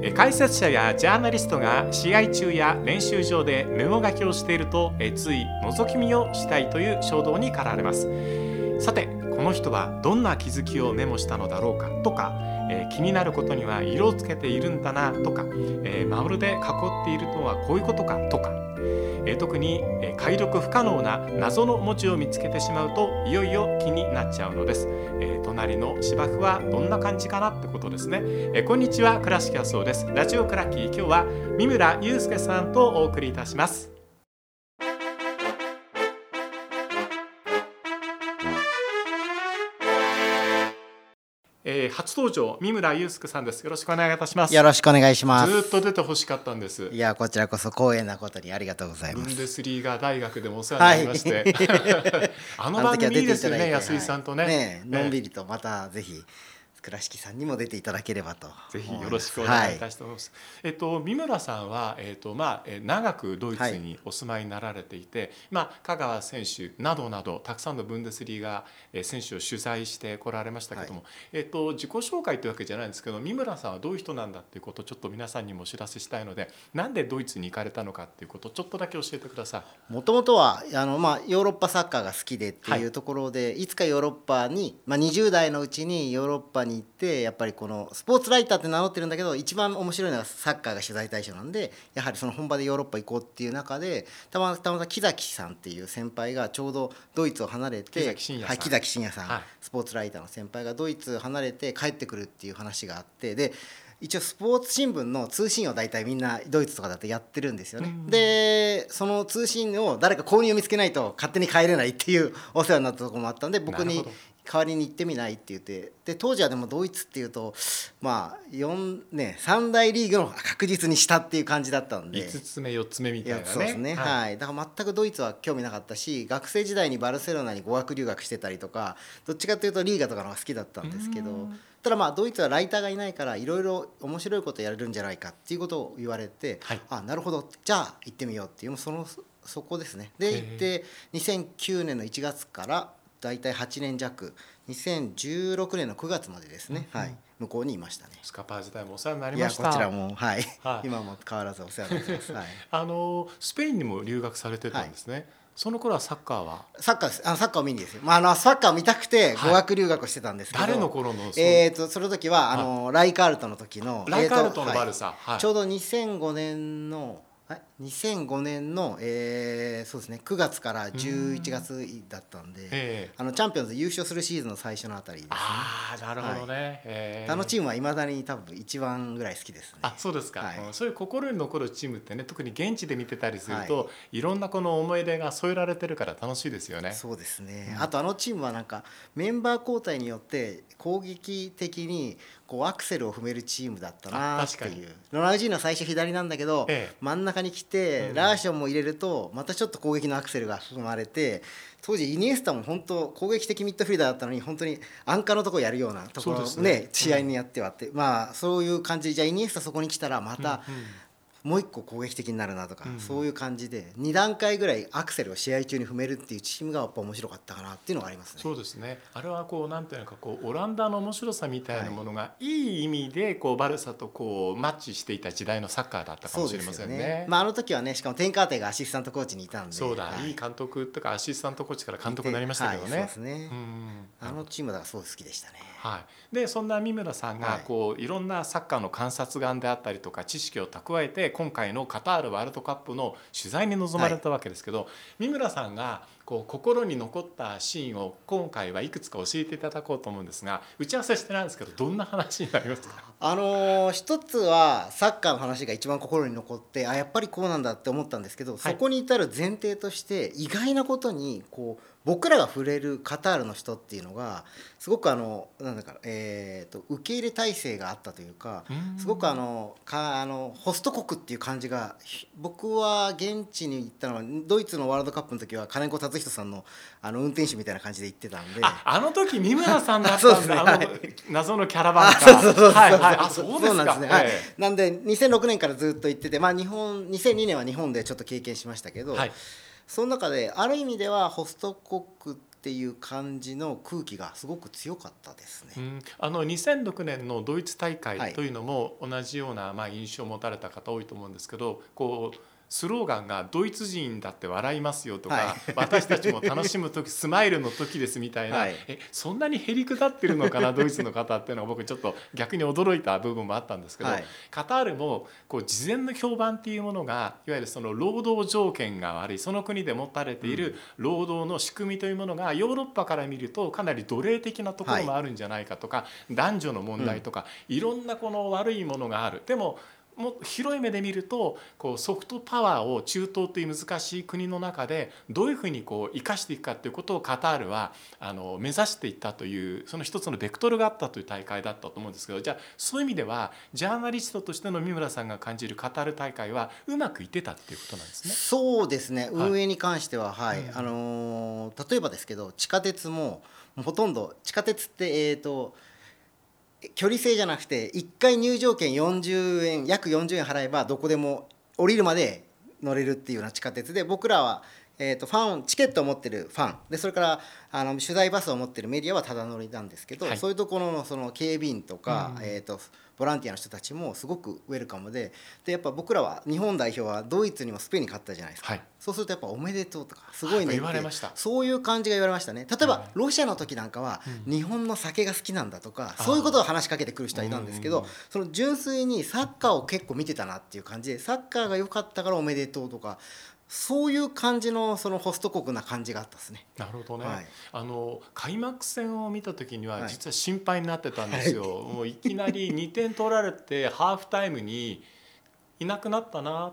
え解説者やジャーナリストが試合中や練習場でメモ書きをしているとえつい覗き見をしたいという衝動に駆られます。さてこの人はどんな気づきをメモしたのだろうか？とか、えー気になることには色をつけているんだな？とか、えー、丸で囲っているとはこういうことか？とか、え特に、え解読不可能な謎の文字を見つけてしまうといよいよ気になっちゃうのです、え隣の芝生はどんな感じかなってことですね、えこんにちは倉敷麻生です。ラジオクラッキー今日は三村祐介さんとお送りいたします。えー初登場三村祐介さんです。よろしくお願いいたします。よろしくお願いします。ずーっと出てほしかったんです。いや、こちらこそ光栄なことにありがとうございます。ブンデスリーガ大学でもお世話になりまして、あの番組いいですよね安井さんとね,、はい。ねのんびりりとまたぜひ倉敷さんにも出ていただければとぜひ。よろしくお願いいたはします。えっと三村さんはえっとまあえー長くドイツにお住まいになられていて、まあ香川選手などなどたくさんのブンデスリーガえー選手を取材してこられましたけども、えっと自己紹介というわけじゃないんですけど三村さんはどういう人なんだっていうことをちょっと皆さんにもお知らせしたいので、なんでドイツに行かれたのかっていうことをちょっとだけ教えてください。もともとはあの、まあ、ヨーロッパサッカーが好きでってはいいうところで、い、つかヨーロッパに、まあ、20代のうちにヨーロッパに行ってやっぱりこのスポーツライターって名乗ってるんだけど一番面白いのはサッカーが取材対象なんでやはりその本場でヨーロッパ行こうっていう中でたまたま木崎さんっていう先輩がちょうどドイツを離れて木崎真也さん。はい、木崎真也さん、はい。スポーツライターの先輩がドイツ離れて帰ってくるっていう話があってで一応スポーツ新聞の通信を大体みんなドイツとかだとやってるんですよね、うん。でその通信を誰か購入を見つけないと勝手に帰れないっていうお世話になったところもあったんで僕に代わりに行ってみないって言ってで当時はでもドイツっていうとまあ4ね3大リーグの確実に下っていう感じだったんで。5つ目4つ目みいたいなね。やそうですね、はい。だから全くドイツは興味なかったし学生時代にバルセロナに語学留学してたりとかどっちかというとリーガとかの方が好きだったんですけどうん。ただまあドイツはライターがいないからいろいろ面白いことやれるんじゃないかっていうことを言われて、はい。あなるほど。じゃあ行ってみようっていうそのそこですね。で行って2009年の1月から大体8年弱。2016年の9月までですね、うん。うんはい、向こうにいましたね。スカパー時代もお世話になりました。こちらも、はい。はい。今も変わらずお世話になってます。はい。あのスペインにも留学されてたんですね。その頃はサッカーは？サッカーあのサッカーを見にですよ、まあ、あのサッカーを見たくてはい。語学留学をしてたんですけど、誰の頃のえー、とその時はあの、ライカールトの時のライカールトのバルサ、はい。ちょうど2005年のはい2005年の、えーそうですね9月から11月だったんで、ええ。あのチャンピオンズ優勝するシーズンの最初のあたりですね。ああなるほどね。ええ。あのチームはいまだに多分一番ぐらい好きですね。あそうですか、はい。うん。そういう心に残るチームってね特に現地で見てたりすると、、はい。ろんなこの思い出が添えられてるから楽しいですよね。そうですね、あとあのチームはなんかメンバー交代によって攻撃的にこうアクセルを踏めるチームだったなっ確かに。いうロナウジーノは最初左なんだけど、ええ。真ん中に来て、うん。ラーションも入れるとまたちょっと攻撃のアクセルが踏まれて当時イニエスタも本当攻撃的ミッドフィルダーだったのに本当に安価のところやるようなところねね。試合にやってはって、まあそういう感じ。でじゃあイニエスタそこに来たらまた、もう一個攻撃的になるなとか、うん。そういう感じで2段階ぐらいアクセルを試合中に踏めるっていうチームがやっぱ面白かったかなっていうのがありますね。そうですね。あれはこうなんていうのかこうオランダの面白さみたいなものが、い、い意味でこうバルサとこうマッチしていた時代のサッカーだったかもしれませんね。まあ、あの時はねしかもテンカーテがアシスタントコーチにいたんで。そうだ、、はい。い監督とかアシスタントコーチから監督になりましたけどね。はいそうですね、うん。あのチームだからすごい好きでしたね。はい、でそんな三村さんがはい。こういろんなサッカーの観察眼であったりとか知識を蓄えて今回のカタールワールドカップの取材に臨まれたわけですけど、三村さんがこう心に残ったシーンを今回はいくつか教えていただこうと思うんですが打ち合わせしてないんですけどどんな話になりますか？あのー一つはサッカーの話が一番心に残ってあやっぱりこうなんだって思ったんですけど、そこに至る前提として意外なことにこう僕らが触れるカタールの人っていうのがすごくあのなんだか、えー、と受け入れ体制があったというかすごくあのかあのホスト国っていう感じがひ僕は現地に行ったのはドイツのワールドカップの時は金子達人さんのあの運転手みたいな感じで行ってたんで。ああの時三村さんだった そうですね。はい。謎のキャラバンあかそうそうそうそう。はいはい。あそうですかなんですね、はい。えなんで2006年からずっと行ってて、まあ、日本2002年は日本でちょっと経験しましたけど、えはいその中である意味ではホスト国っていう感じの空気がすごく強かったですね。うん、あの2006年のドイツ大会というのも同じようなまあ印象を持たれた方多いと思うんですけどこうスローガンが「ドイツ人だって笑いますよ」とか、はい、私たちも楽しむ時スマイルの時ですみたいな、はい、えそんなにへりくだってるのかなドイツの方っていうのは僕ちょっと逆に驚いた部分もあったんですけど、はい、カタールもこう事前の評判っていうものがいわゆるその労働条件が悪いその国で持たれている労働の仕組みというものがヨーロッパから見るとかなり奴隷的なところもあるんじゃないかとか、男女の問題とか、いろんなこの悪いものがある。でもも広い目で見るとこうソフトパワーを中東という難しい国の中でどういうふうにこう生かしていくかということをカタールはあの目指していったというその一つのベクトルがあったという大会だったと思うんですけどじゃあそういう意味ではジャーナリストとしての三村さんが感じるカタール大会はうまくいってたっていうことなんですね。そうですね。運営に関してははい、うん、あの例えばですけど地下鉄もほとんど地下鉄ってえっ、ー、と距離制じゃなくて1回入場券40円約40円払えばどこでも降りるまで乗れるっていうような地下鉄で僕らは、えー、とファンチケットを持ってるファン。でそれからあの取材バスを持ってるメディアはただ乗りなんですけど、はい、そういうところのその警備員とか、うん、えーとボランティアの人たちもすごくウェルカムででやっぱ僕らは日本代表はドイツにもスペインに勝ったじゃないですか、はい、そうするとやっぱ「おめでとう」とか「すごいね」ってそういう感じが言われましたね。例えばロシアの時なんかは日本の酒が好きなんだとか、そういうことを話しかけてくる人はいたんですけどその純粋にサッカーを結構見てたなっていう感じでサッカーが良かったから「おめでとう」とかそういう感じのそのホスト国な感じがあったですね。なるほどね。はい、あの開幕戦を見た時には実は心配になってたんですよ。はい、もういきなり2点取られて ハーフタイムにいなくなったな。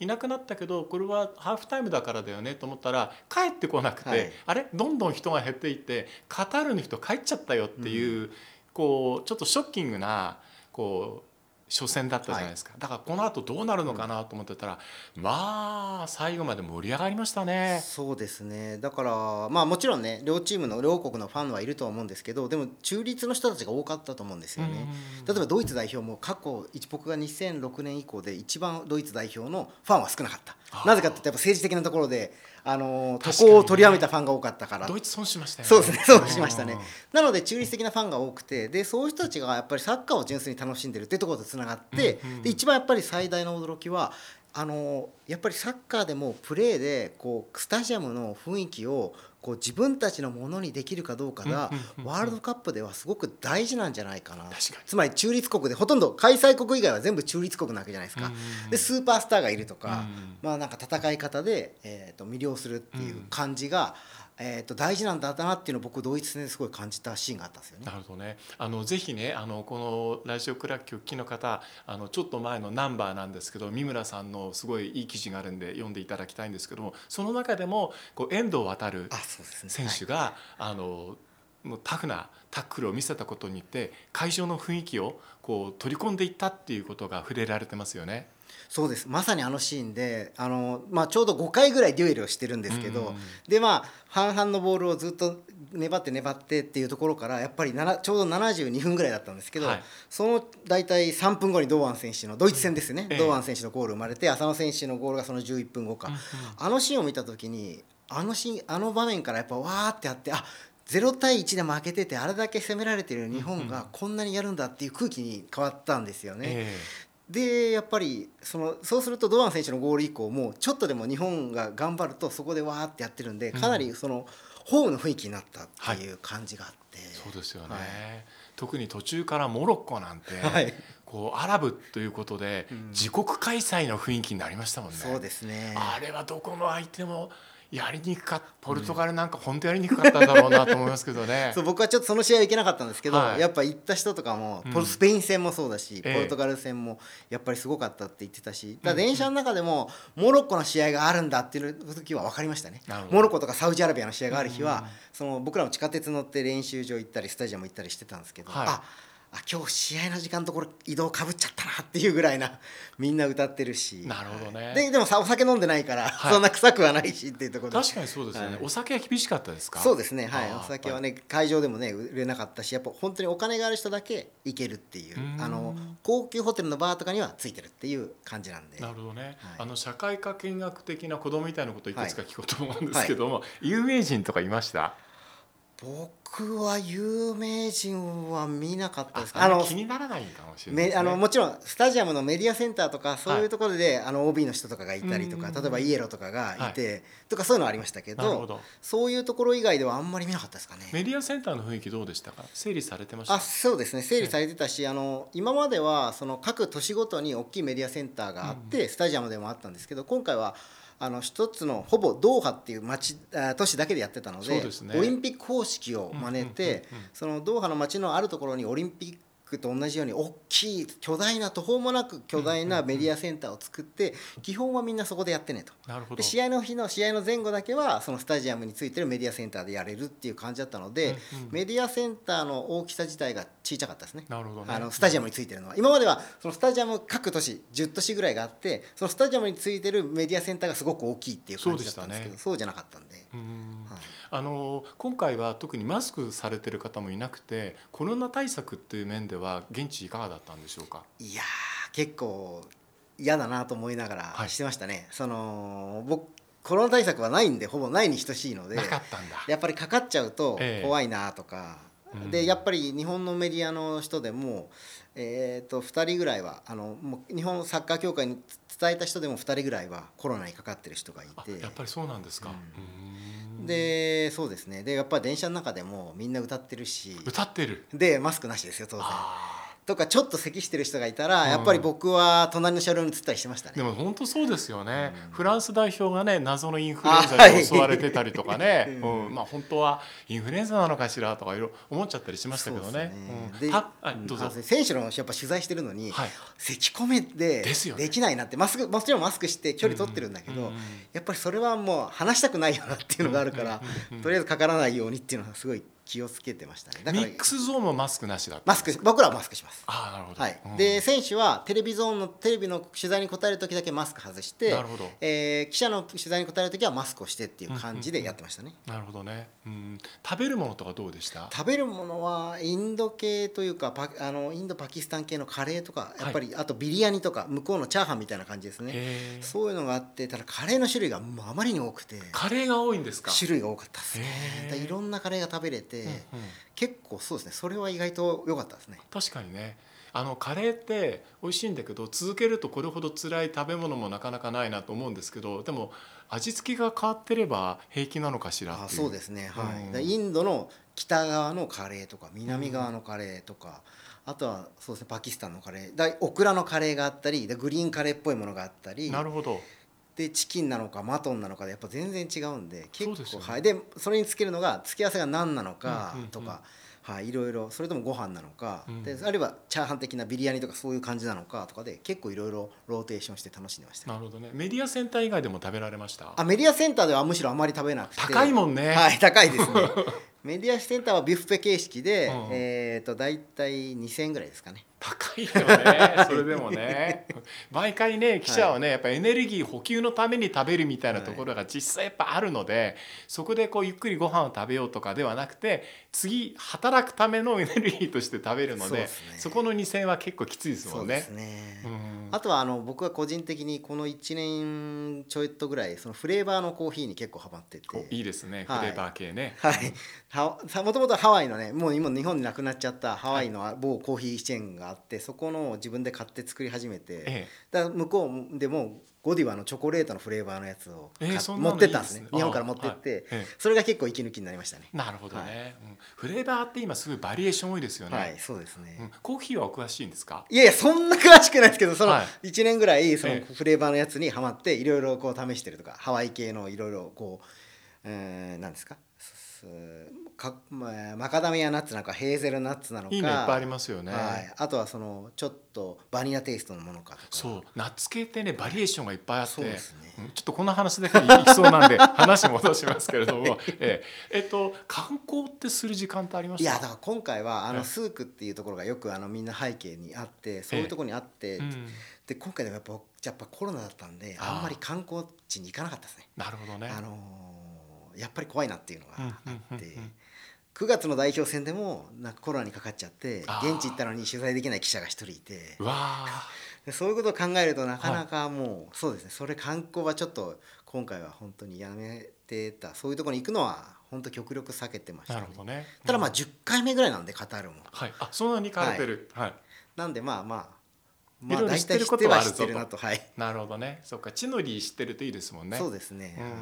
いなくなったけどこれはハーフタイムだからだよねと思ったら帰ってこなくて、はい、あれ？どんどん人が減っていってカタールの人帰っちゃったよっていう、うん、こうちょっとショッキングなこう初戦だったじゃないですか、はい、だからこの後どうなるのかなと思ってたら、うん、まあ最後まで盛り上がりましたね。そうですね。だからまあもちろんね両チームの両国のファンはいるとは思うんですけどでも中立の人たちが多かったと思うんですよね。例えばドイツ代表も過去僕が2006年以降で一番ドイツ代表のファンは少なかった。なぜかってやっぱ政治的なところであの渡航を取りやめたファンが多かったから、ドイツ損しましたよね。そうですね損しましたね。なので中立的なファンが多くてでそういう人たちがやっぱりサッカーを純粋に楽しんでるっていうところとつながって、うんうん、で一番やっぱり最大の驚きはあのやっぱりサッカーでもプレーでこうスタジアムの雰囲気をこう自分たちのものにできるかどうかがワールドカップではすごく大事なんじゃないかな。つまり中立国でほとんど開催国以外は全部中立国なわけじゃないですか。でスーパースターがいるとかまあなんか戦い方でえと魅了するっていう感じがえー、と大事なんだなっていうのを僕ドイツ戦ですごい感じたシーンがあったんですよね。なるほどね。あのぜひねあのこのラジオクラッキーお聞きの方あのちょっと前のナンバーなんですけど三村さんのすごいいい記事があるんで読んでいただきたいんですけどもその中でもこう遠藤航選手が、ねはい、あのもうタフなタックルを見せたことによって会場の雰囲気をこう取り込んでいったっていうことが触れられてますよね。そうです。まさにあのシーンであの、まあ、ちょうど5回ぐらいデュエルをしてるんですけど、でまあ半々のボールをずっと粘って粘ってっていうところからやっぱりちょうど72分ぐらいだったんですけど、はい、その大体3分後に堂安選手のドイツ戦ですね、うん、堂安選手のゴール生まれて浅野選手のゴールがその11分後か、うんうん、あのシーンを見た時にあのシーンあの場面からやっぱわーってあってあ0対1で負けててあれだけ攻められてる日本がこんなにやるんだっていう空気に変わったんですよね。えー、でやっぱりそのそうすると堂安選手のゴール以降もちょっとでも日本が頑張るとそこでわーってやってるんでかなりそのホームの雰囲気になったっていう感じがあって、はい、そうですよね、はい、特に途中からモロッコなんて、はい、こうアラブということで自国開催の雰囲気になりましたもんね。そうですね。あれはどこの相手もやりにくかったポルトガルなんか本当やりにくかったんだろうなと思いますけどね。そう僕はちょっとその試合行けなかったんですけど、はい、やっぱ行った人とかも、うん、スペイン戦もそうだし、ポルトガル戦もやっぱりすごかったって言ってたし、だ電車の中でもモロッコの試合があるんだっていう時は分かりましたね。モロッコとかサウジアラビアの試合がある日は、その僕らも地下鉄乗って練習場行ったりスタジアム行ったりしてたんですけど、はい、ああ今日試合の時間ところ移動かぶっちゃったなっていうぐらいなみんな歌ってるし。なるほどね。ででもさお酒飲んでないから、はい、そんな臭くはないしっていうところ確かにそうですよね、はい、お酒は厳しかったですか？そうですね。はい。お酒はね会場でもね売れなかったしやっぱ本当にお金がある人だけ行けるっていうあの高級ホテルのバーとかにはついてるっていう感じなんで。なるほどね、はい、あの社会科見学的な子供みたいなことをいくつか聞こうと思うんですけども、有名人とかいました？僕は有名人は見なかったですあの気にならないかもしれない、ね、あのもちろんスタジアムのメディアセンターとかそういうところで、はい、あの OB の人とかがいたりとか、例えばイエローとかがいて、はい、とかそういうのはありましたけど。そういうところ以外ではあんまり見なかったですかね。メディアセンターの雰囲気どうでしたか？整理されてました？あそうですね。整理されてたし、あの今まではその各都市ごとに大きいメディアセンターがあって、うん、スタジアムでもあったんですけど今回はあの一つのほぼドーハっていう町都市だけでやってたので、ね、オリンピック方式を真似てそのドーハの町のあるところにオリンピッククと同じように大きい巨大な途方もなく巨大なメディアセンターを作って基本はみんなそこでやってねと。で試合の日の試合の前後だけはそのスタジアムについてるメディアセンターでやれるっていう感じだったので、メディアセンターの大きさ自体が小さかったですね。なるほど、ね、あのスタジアムについてるのは。今まではそのスタジアム各都市10都市ぐらいがあってそのスタジアムについてるメディアセンターがすごく大きいっていう感じだったんですけどそうじゃなかったんで。あの今回は特にマスクされてる方もいなくてコロナ対策っていう面では現地いかがだったんでしょうか？いや結構嫌だなと思いながらしてましたね。はい、その僕コロナ対策はないんでほぼないに等しいのでやっぱりかかっちゃうと怖いなとか、えー、でやっぱり日本のメディアの人でも、えー、と2人ぐらいはあのもう日本サッカー協会に伝えた人でも2人ぐらいはコロナにかかってる人がいて。やっぱりそうなんですか、うんでそうですね。でやっぱり電車の中でもみんな歌ってるし。歌ってる。でマスクなしですよ当然とかちょっと咳してる人がいたら、やっぱり僕は隣の車両に移ったりしてましたね。でも本当そうですよね、うん、フランス代表がね謎のインフルエンザに襲われてたりとかね、うん、まあ本当はインフルエンザなのかしらとかいろいろ思っちゃったりしましたけどね。で、ね。うん、どうぞ。選手のやっぱ取材してるのに、はい、咳込めでできないなってマスクもちろんマスクして距離取ってるんだけど、やっぱりそれはもう話したくないよなっていうのがあるから、とりあえずかからないようにっていうのはすごい気をつけてましたね。だからミックスゾーンもマスクなしだマスク僕らはマスクします。あなるほど、はい。うん、で選手はテレビゾーンのテレビの取材に答える時だけマスク外してなるほど、えー、記者の取材に答える時はマスクをしてっていう感じでやってましたね、なるほどね、うん、食べるものとかどうでした？食べるものはインド系というかパあのインドパキスタン系のカレーとかやっぱり、はい、あとビリヤニとか向こうのチャーハンみたいな感じですね。そういうのがあってただカレーの種類があまりに多くてカレーが多いんですか？種類が多かったですね。いろんなカレーが食べれて、うんうん結構そうですね。それは意外と良かったですね。確かにねあのカレーって美味しいんだけど続けるとこれほど辛い食べ物もなかなかないなと思うんですけどでも味付けが変わってれば平気なのかしらあそうですね、はい、うん、インドの北側のカレーとか南側のカレーとか、うん、あとはそうですねパキスタンのカレー。だオクラのカレーがあったりでグリーンカレーっぽいものがあったり。なるほどでチキンなのかマトンなのかでやっぱ全然違うんで結構、ね、はい。でそれにつけるのが付け合わせが何なのかとか、はい、いろいろそれともご飯なのか、うん、であるいはチャーハン的なビリヤニとかそういう感じなのかとかで結構いろいろローテーションして楽しんでました。なるほどね。メディアセンター以外でも食べられました？あメディアセンターではむしろあまり食べなくて。高いもんね。はい高いですね メディアセンターはビュッフェ形式で、うん、えっ、ー、と大体2000円ぐらいですかね。高いよね。それでもね。毎回ね記者はねやっぱエネルギー補給のために食べるみたいなところが実際やっぱあるので、そこでこうゆっくりご飯を食べようとかではなくて次働くためのエネルギーとして食べるのでそ、ね,、この2,000は結構きついですもんね。ね。うん、あとはあの僕は個人的にこの1年ちょいとぐらいそのフレーバーのコーヒーに結構ハマってて。いいですね、はい、フレーバー系ね。はいもともとハワイのねもう今日本になくなっちゃったハワイの某コーヒーチェーンがあってそこの自分で買って作り始めて、ええ、だ向こうでもゴディバのチョコレートのフレーバーのやつを、えー、持ってったんですね。日本から持ってって、はい、それが結構息抜きになりましたね。なるほどね、はい、うん、フレーバーって今すごいバリエーション多いですよね。はいそうですね、うん、コーヒーはお詳しいんですか？いやいやそんな詳しくないですけどその1年ぐらいそのフレーバーのやつにはまっていろいろこう試してるとかハワイ系のいろいろこう、えー、なんですか？か、まあ、マカダミアナッツなんかヘーゼルナッツなのかいいのいっぱいありますよね、はい、あとはそのちょっとバニラテイストのものかとか。そう。ナッツ系ってねバリエーションがいっぱいあって、ね、ちょっとこの話だけでいきそうなんで 話戻しますけれども。ええっと観光ってする時間ってありましたいやだから今回はあのスークっていうところがよくあのみんな背景にあってそういうところにあって、うん、で今回でもやっぱやっぱコロナだったんであんまり観光地に行かなかったですね。なるほどね。あのやっぱり怖いなっていうのがあって。9月の代表戦でもなんかコロナにかかっちゃって現地行ったのに取材できない記者が1人いてそういうことを考えるとなかなかもう、はい、そうですね。それ観光はちょっと今回は本当にやめてた。そういうところに行くのは本当極力避けてました、ね。なる、ほどね。ただまあうん。10回目ぐらいなんでカタールも。はい。あそんなにてるはい、なんでまあまあまあ知知ってるこっては知ってとはあるぞとるなと。はい、なるほどね。そっか。地の利知ってるといいですもんね。そうですね、うん。はい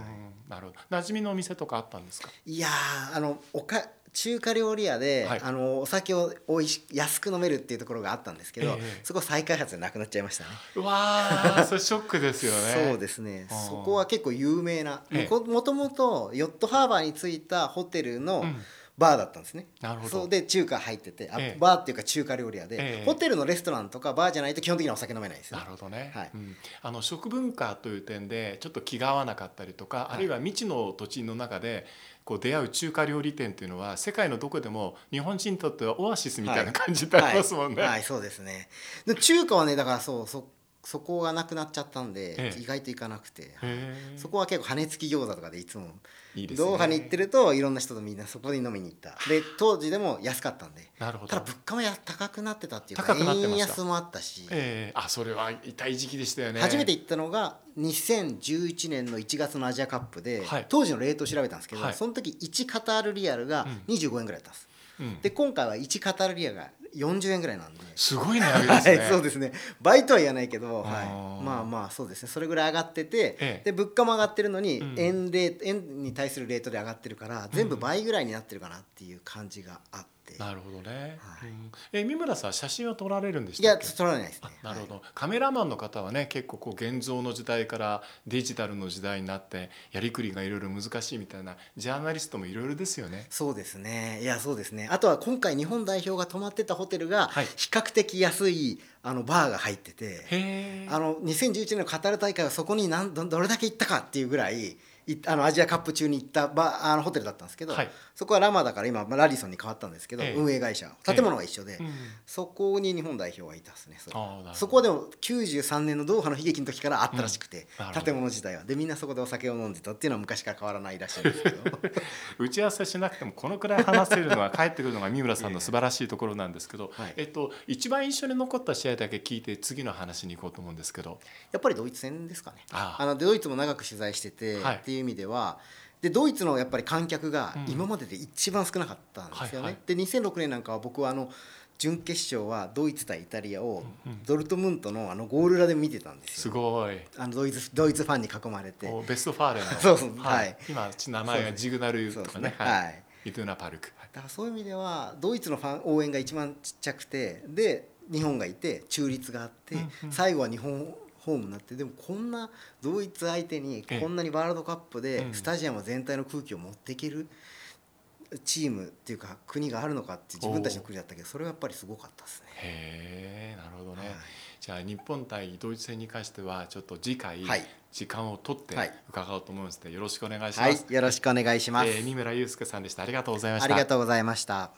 なるほど。馴染みのお店とかあったんですか？いやーあのおか中華料理屋で、はい。あのお酒をおいし安く飲めるっていうところがあったんですけど、ええ。そこ再開発でなくなっちゃいましたね。うわー それショックですよね。そうですね。そこは結構有名なもともとヨットハーバーに着いたホテルのうんバーだったんですね、なるほど。そうで中華入っててあ、ええ。バーっていうか中華料理屋で、ええ。ホテルのレストランとかバーじゃないと基本的にはお酒飲めないですよなるほどね、はい。うん、あの食文化という点でちょっと気が合わなかったりとか、い。あるいは未知の土地の中でこう出会う中華料理店というのは世界のどこでも日本人にとってはオアシスみたいな感じってありますもんね。はい、はい。そうですね。で中華はねだからそうそそこがなくなっちゃったんで、ええ。意外と行かなくて、そこは結構羽根付き餃子とかでいつも。いいね。ドーハに行ってるといろんな人とみんなそこに飲みに行った。で当時でも安かったんで。なるほど。ただ物価もや高くなってたっていうか円安もあったし、ええ。あそれは痛い時期でしたよね。初めて行ったのが2011年の1月のアジアカップで、はい。当時のレートを調べたんですけど、はい。その時1カタールリアルがうん。25円ぐらいだったんです、うん。で今回は1カタールリアルが40円ぐらいなんで。すごい値上げですね。はい、そうですね。倍とは言わないけど、あはーい、まあまあそうですね。それぐらい上がってて、ええ。で物価も上がってるのに、うん。円レート円に対するレートで上がってるから全部倍ぐらいになってるかなっていう感じがあって、なるほどね。はい。うん。え三村さん写真は撮られるんでしいやたっけ？取られないですね。あなるほど、はいカメラマンの方はね結構こう現像の時代からデジタルの時代になってやりくりがいろいろ難しいみたいなジャーナリストもいろいろですよね。そうですね。いやそうですね。あとは今回日本代表が泊まってたホテルがはい。比較的安いあのバーが入ってて。あの2011年のカタール大会はそこに何どどれだけ行ったかっていうぐらいいあのアジアカップ中に行ったバあのホテルだったんですけど、はい。そこはラマだから今まあラディソンに変わったんですけど、ええ。運営会社。建物は一緒で、うんそこに日本代表はいたですねそれあーなるほど。そこはでも93年のドーハの悲劇の時からあったらしくて、うん。建物自体は。でみんなそこでお酒を飲んでたっていうのは昔から変わらないらしいんですけど。打ち合わせしなくてもこのくらい話せるのは帰ってくるのが三村さんの素晴らしいところなんですけど、はい。えっと、一番印象に残った試合だけ聞いて次の話に行こうと思うんですけど。やっぱりドイツ戦ですかね。あああのドイツも長く取材してて、はいっていう意味ではでドイツのやっぱり観客がうん。今までで一番少なかったんですよね。はいはい。で2006年なんかは僕はあの準決勝はドイツ対イタリアをドルトムントのあのゴール裏で見てたんですすよ。ごい。あのドイツドイツファンに囲まれて。ベストファーレの。そうそう。はい。今名前がジグナルとかね。ね。はい。イドゥナパルク。はいだからそういう意味ではドイツのファン応援が一番ちっちゃくてで日本がいて中立があって、最後は日本ホームになってでもこんなドイツ相手にええ。こんなにワールドカップでうん。スタジアム全体の空気を持っていけるチームっていうか国があるのかって自分たちの国だったけどそれはやっぱりすごかったですね。へえなるほどね、はい。じゃあ日本対ドイツ戦に関してはちょっと次回はい。時間を取ってはい。伺おうと思いますのでよろしくお願いします、はい、よろしくお願いします。えー三村祐介さんでした。ありがとうございました。ありがとうございました。